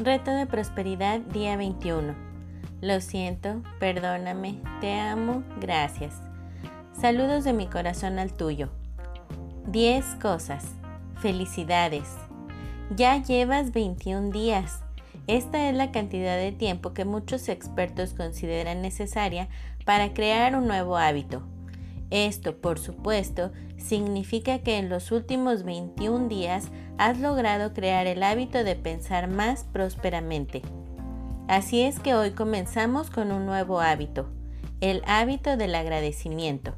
Reto de prosperidad día 21. Lo siento, perdóname, te amo, gracias. Saludos de mi corazón al tuyo. 10 cosas. Felicidades. Ya llevas 21 días. Esta es la cantidad de tiempo que muchos expertos consideran necesaria para crear un nuevo hábito. Esto, por supuesto, significa que en los últimos 21 días has logrado crear el hábito de pensar más prósperamente. Así es que hoy comenzamos con un nuevo hábito, el hábito del agradecimiento.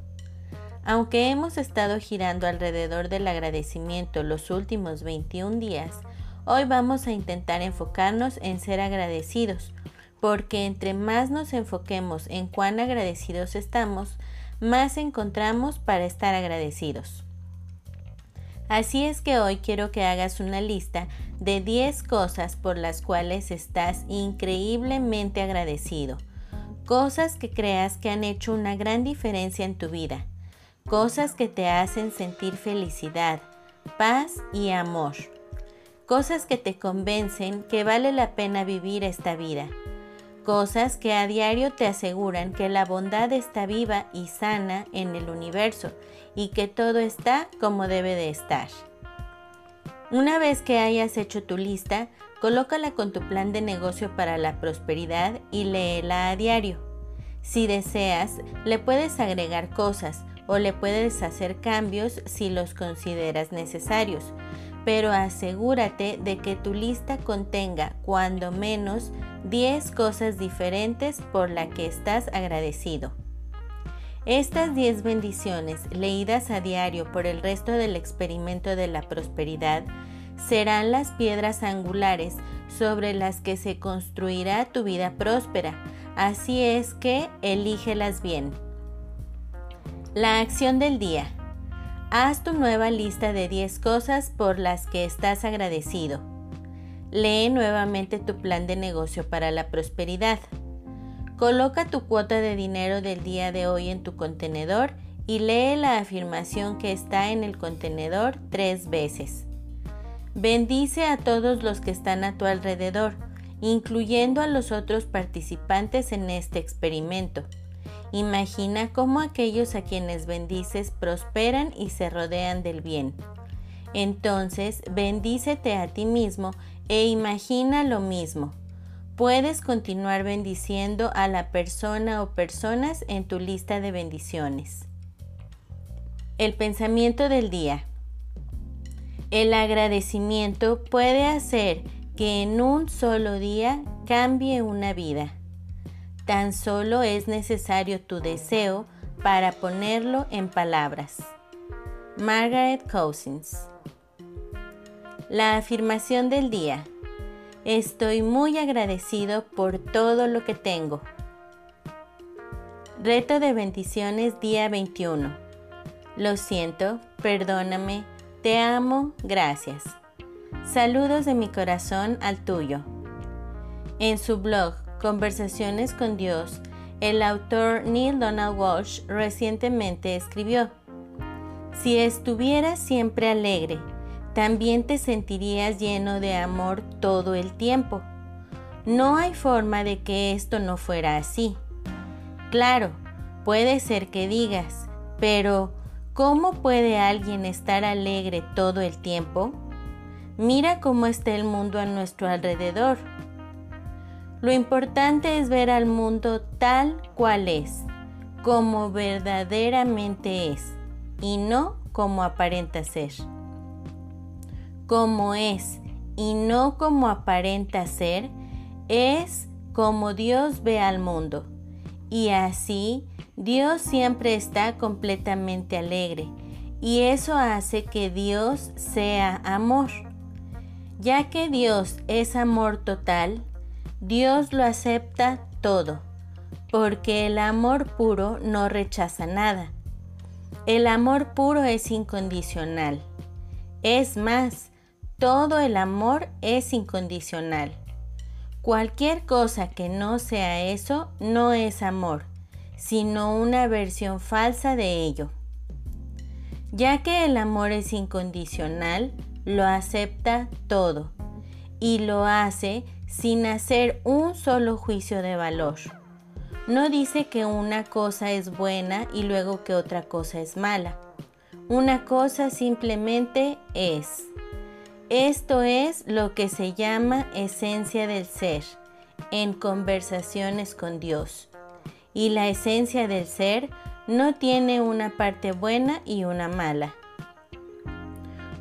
Aunque hemos estado girando alrededor del agradecimiento los últimos 21 días, hoy vamos a intentar enfocarnos en ser agradecidos, porque entre más nos enfoquemos en cuán agradecidos estamos, más encontramos para estar agradecidos. Así es que hoy quiero que hagas una lista de 10 cosas por las cuales estás increíblemente agradecido. Cosas que creas que han hecho una gran diferencia en tu vida. Cosas que te hacen sentir felicidad, paz y amor. Cosas que te convencen que vale la pena vivir esta vida cosas que a diario te aseguran que la bondad está viva y sana en el universo y que todo está como debe de estar. Una vez que hayas hecho tu lista, colócala con tu plan de negocio para la prosperidad y léela a diario. Si deseas, le puedes agregar cosas o le puedes hacer cambios si los consideras necesarios, pero asegúrate de que tu lista contenga cuando menos 10 cosas diferentes por las que estás agradecido. Estas 10 bendiciones, leídas a diario por el resto del experimento de la prosperidad, serán las piedras angulares sobre las que se construirá tu vida próspera. Así es que elígelas bien. La acción del día. Haz tu nueva lista de 10 cosas por las que estás agradecido. Lee nuevamente tu plan de negocio para la prosperidad. Coloca tu cuota de dinero del día de hoy en tu contenedor y lee la afirmación que está en el contenedor tres veces. Bendice a todos los que están a tu alrededor, incluyendo a los otros participantes en este experimento. Imagina cómo aquellos a quienes bendices prosperan y se rodean del bien. Entonces, bendícete a ti mismo e imagina lo mismo. Puedes continuar bendiciendo a la persona o personas en tu lista de bendiciones. El pensamiento del día. El agradecimiento puede hacer que en un solo día cambie una vida. Tan solo es necesario tu deseo para ponerlo en palabras. Margaret Cousins. La afirmación del día. Estoy muy agradecido por todo lo que tengo. Reto de bendiciones día 21. Lo siento, perdóname, te amo, gracias. Saludos de mi corazón al tuyo. En su blog Conversaciones con Dios, el autor Neil Donald Walsh recientemente escribió, Si estuvieras siempre alegre, también te sentirías lleno de amor todo el tiempo. No hay forma de que esto no fuera así. Claro, puede ser que digas, pero ¿cómo puede alguien estar alegre todo el tiempo? Mira cómo está el mundo a nuestro alrededor. Lo importante es ver al mundo tal cual es, como verdaderamente es, y no como aparenta ser. Como es y no como aparenta ser, es como Dios ve al mundo. Y así Dios siempre está completamente alegre, y eso hace que Dios sea amor. Ya que Dios es amor total, Dios lo acepta todo, porque el amor puro no rechaza nada. El amor puro es incondicional. Es más, todo el amor es incondicional. Cualquier cosa que no sea eso no es amor, sino una versión falsa de ello. Ya que el amor es incondicional, lo acepta todo y lo hace sin hacer un solo juicio de valor. No dice que una cosa es buena y luego que otra cosa es mala. Una cosa simplemente es. Esto es lo que se llama esencia del ser en conversaciones con Dios. Y la esencia del ser no tiene una parte buena y una mala.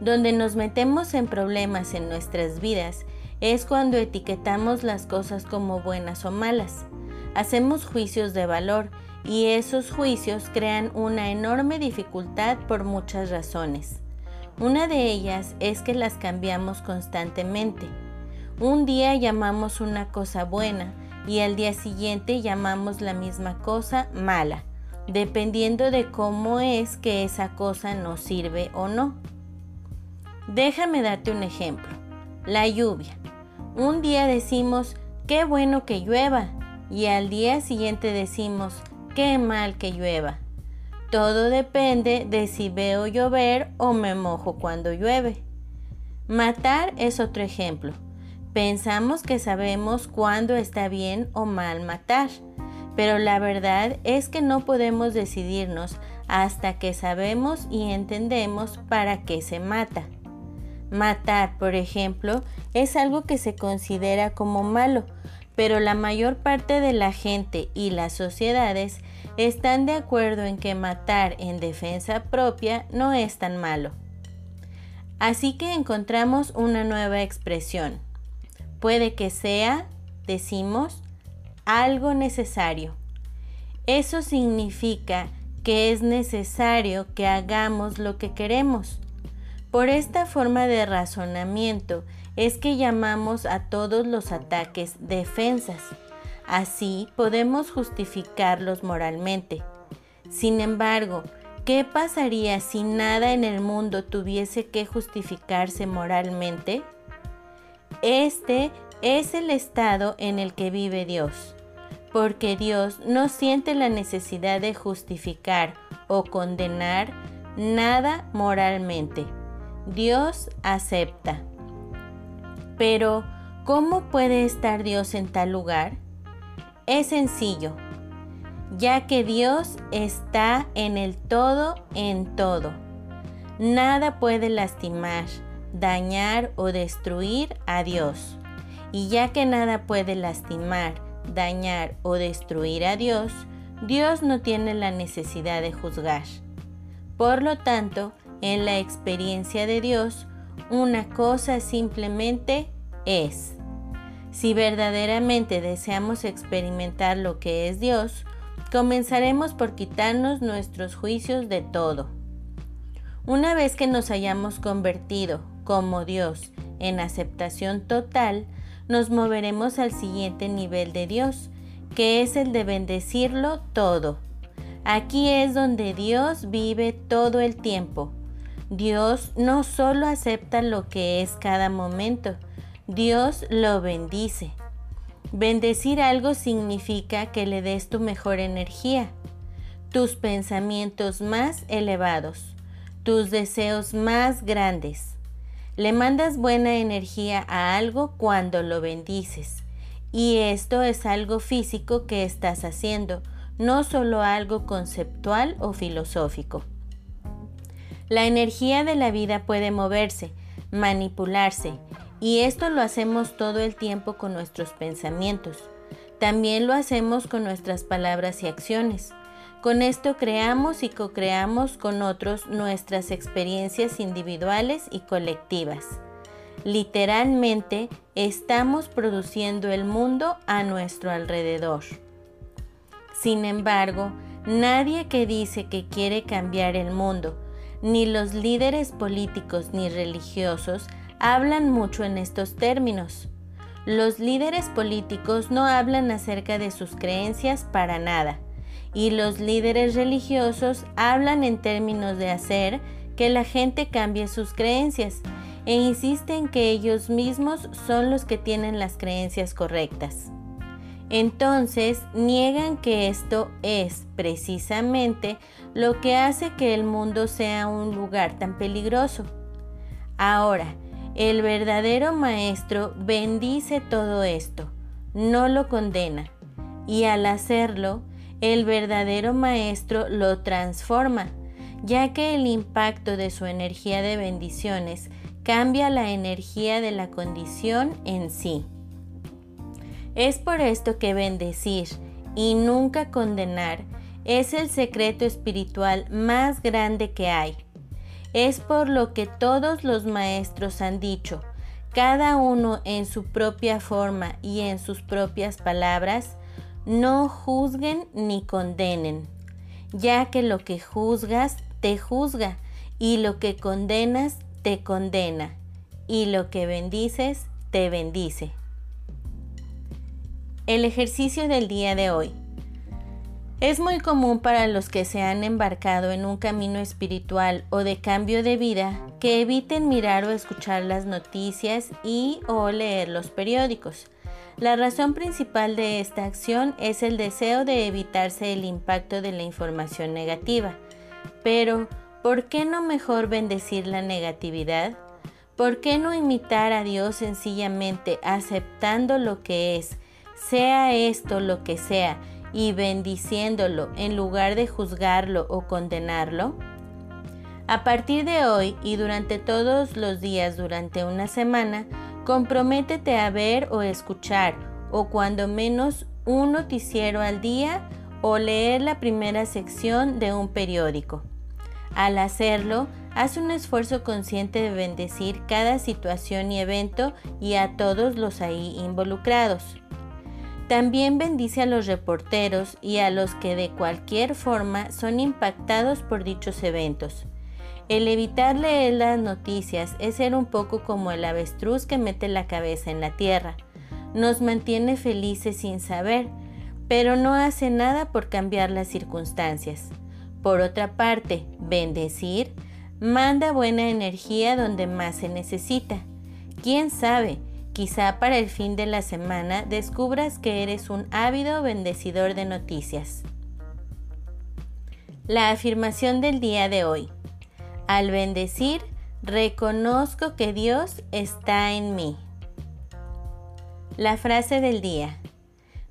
Donde nos metemos en problemas en nuestras vidas es cuando etiquetamos las cosas como buenas o malas. Hacemos juicios de valor y esos juicios crean una enorme dificultad por muchas razones. Una de ellas es que las cambiamos constantemente. Un día llamamos una cosa buena y al día siguiente llamamos la misma cosa mala, dependiendo de cómo es que esa cosa nos sirve o no. Déjame darte un ejemplo. La lluvia. Un día decimos, qué bueno que llueva, y al día siguiente decimos, qué mal que llueva. Todo depende de si veo llover o me mojo cuando llueve. Matar es otro ejemplo. Pensamos que sabemos cuándo está bien o mal matar, pero la verdad es que no podemos decidirnos hasta que sabemos y entendemos para qué se mata. Matar, por ejemplo, es algo que se considera como malo, pero la mayor parte de la gente y las sociedades están de acuerdo en que matar en defensa propia no es tan malo. Así que encontramos una nueva expresión. Puede que sea, decimos, algo necesario. Eso significa que es necesario que hagamos lo que queremos por esta forma de razonamiento es que llamamos a todos los ataques defensas. Así podemos justificarlos moralmente. Sin embargo, ¿qué pasaría si nada en el mundo tuviese que justificarse moralmente? Este es el estado en el que vive Dios, porque Dios no siente la necesidad de justificar o condenar nada moralmente. Dios acepta. Pero, ¿cómo puede estar Dios en tal lugar? Es sencillo, ya que Dios está en el todo en todo. Nada puede lastimar, dañar o destruir a Dios. Y ya que nada puede lastimar, dañar o destruir a Dios, Dios no tiene la necesidad de juzgar. Por lo tanto, en la experiencia de Dios, una cosa simplemente es. Si verdaderamente deseamos experimentar lo que es Dios, comenzaremos por quitarnos nuestros juicios de todo. Una vez que nos hayamos convertido como Dios en aceptación total, nos moveremos al siguiente nivel de Dios, que es el de bendecirlo todo. Aquí es donde Dios vive todo el tiempo Dios no solo acepta lo que es cada momento, Dios lo bendice. Bendecir algo significa que le des tu mejor energía, tus pensamientos más elevados, tus deseos más grandes. Le mandas buena energía a algo cuando lo bendices. Y esto es algo físico que estás haciendo, no solo algo conceptual o filosófico. La energía de la vida puede moverse, manipularse, y esto lo hacemos todo el tiempo con nuestros pensamientos. También lo hacemos con nuestras palabras y acciones. Con esto creamos y co-creamos con otros nuestras experiencias individuales y colectivas. Literalmente estamos produciendo el mundo a nuestro alrededor. Sin embargo, nadie que dice que quiere cambiar el mundo, ni los líderes políticos ni religiosos hablan mucho en estos términos. Los líderes políticos no hablan acerca de sus creencias para nada, y los líderes religiosos hablan en términos de hacer que la gente cambie sus creencias e insisten que ellos mismos son los que tienen las creencias correctas. Entonces niegan que esto es precisamente lo que hace que el mundo sea un lugar tan peligroso. Ahora, El verdadero maestro bendice todo esto, no lo condena, y al hacerlo, el verdadero maestro lo transforma, ya que el impacto de su energía de bendiciones cambia la energía de la condición en sí. Es por esto que bendecir y nunca condenar es el secreto espiritual más grande que hay. Es por lo que todos los maestros han dicho, cada uno en su propia forma y en sus propias palabras, no juzguen ni condenen, ya que lo que juzgas te juzga y lo que condenas te condena y lo que bendices te bendice. El ejercicio del día de hoy. Es muy común para los que se han embarcado en un camino espiritual o de cambio de vida que eviten mirar o escuchar las noticias y o leer los periódicos. La razón principal de esta acción es el deseo de evitarse el impacto de la información negativa. Pero, ¿por qué no mejor bendecir la negatividad? ¿Por qué no imitar a Dios sencillamente aceptando lo que es, sea esto lo que sea, y bendiciéndolo en lugar de juzgarlo o condenarlo? A partir de hoy y durante todos los días durante una semana, comprométete a ver o escuchar, o cuando menos un noticiero al día, o leer la primera sección de un periódico. Al hacerlo, haz un esfuerzo consciente de bendecir cada situación y evento y a todos los ahí involucrados. También bendice a los reporteros y a los que de cualquier forma son impactados por dichos eventos. El evitar leer las noticias es ser un poco como el avestruz que mete la cabeza en la tierra. Nos mantiene felices sin saber, pero no hace nada por cambiar las circunstancias. Por otra parte, bendecir manda buena energía donde más se necesita. ¿Quién sabe? Quizá para el fin de la semana descubras que eres un ávido bendecidor de noticias. La afirmación del día de hoy. Al bendecir, reconozco que Dios está en mí. La frase del día.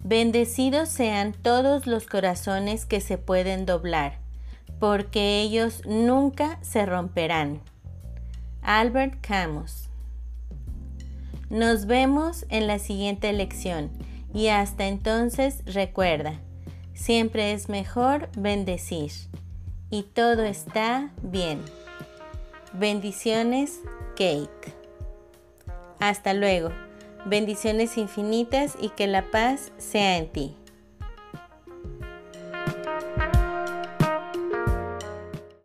Bendecidos sean todos los corazones que se pueden doblar, porque ellos nunca se romperán. Albert Camus nos vemos en la siguiente lección y hasta entonces recuerda, siempre es mejor bendecir y todo está bien. Bendiciones, Kate. Hasta luego. Bendiciones infinitas y que la paz sea en ti.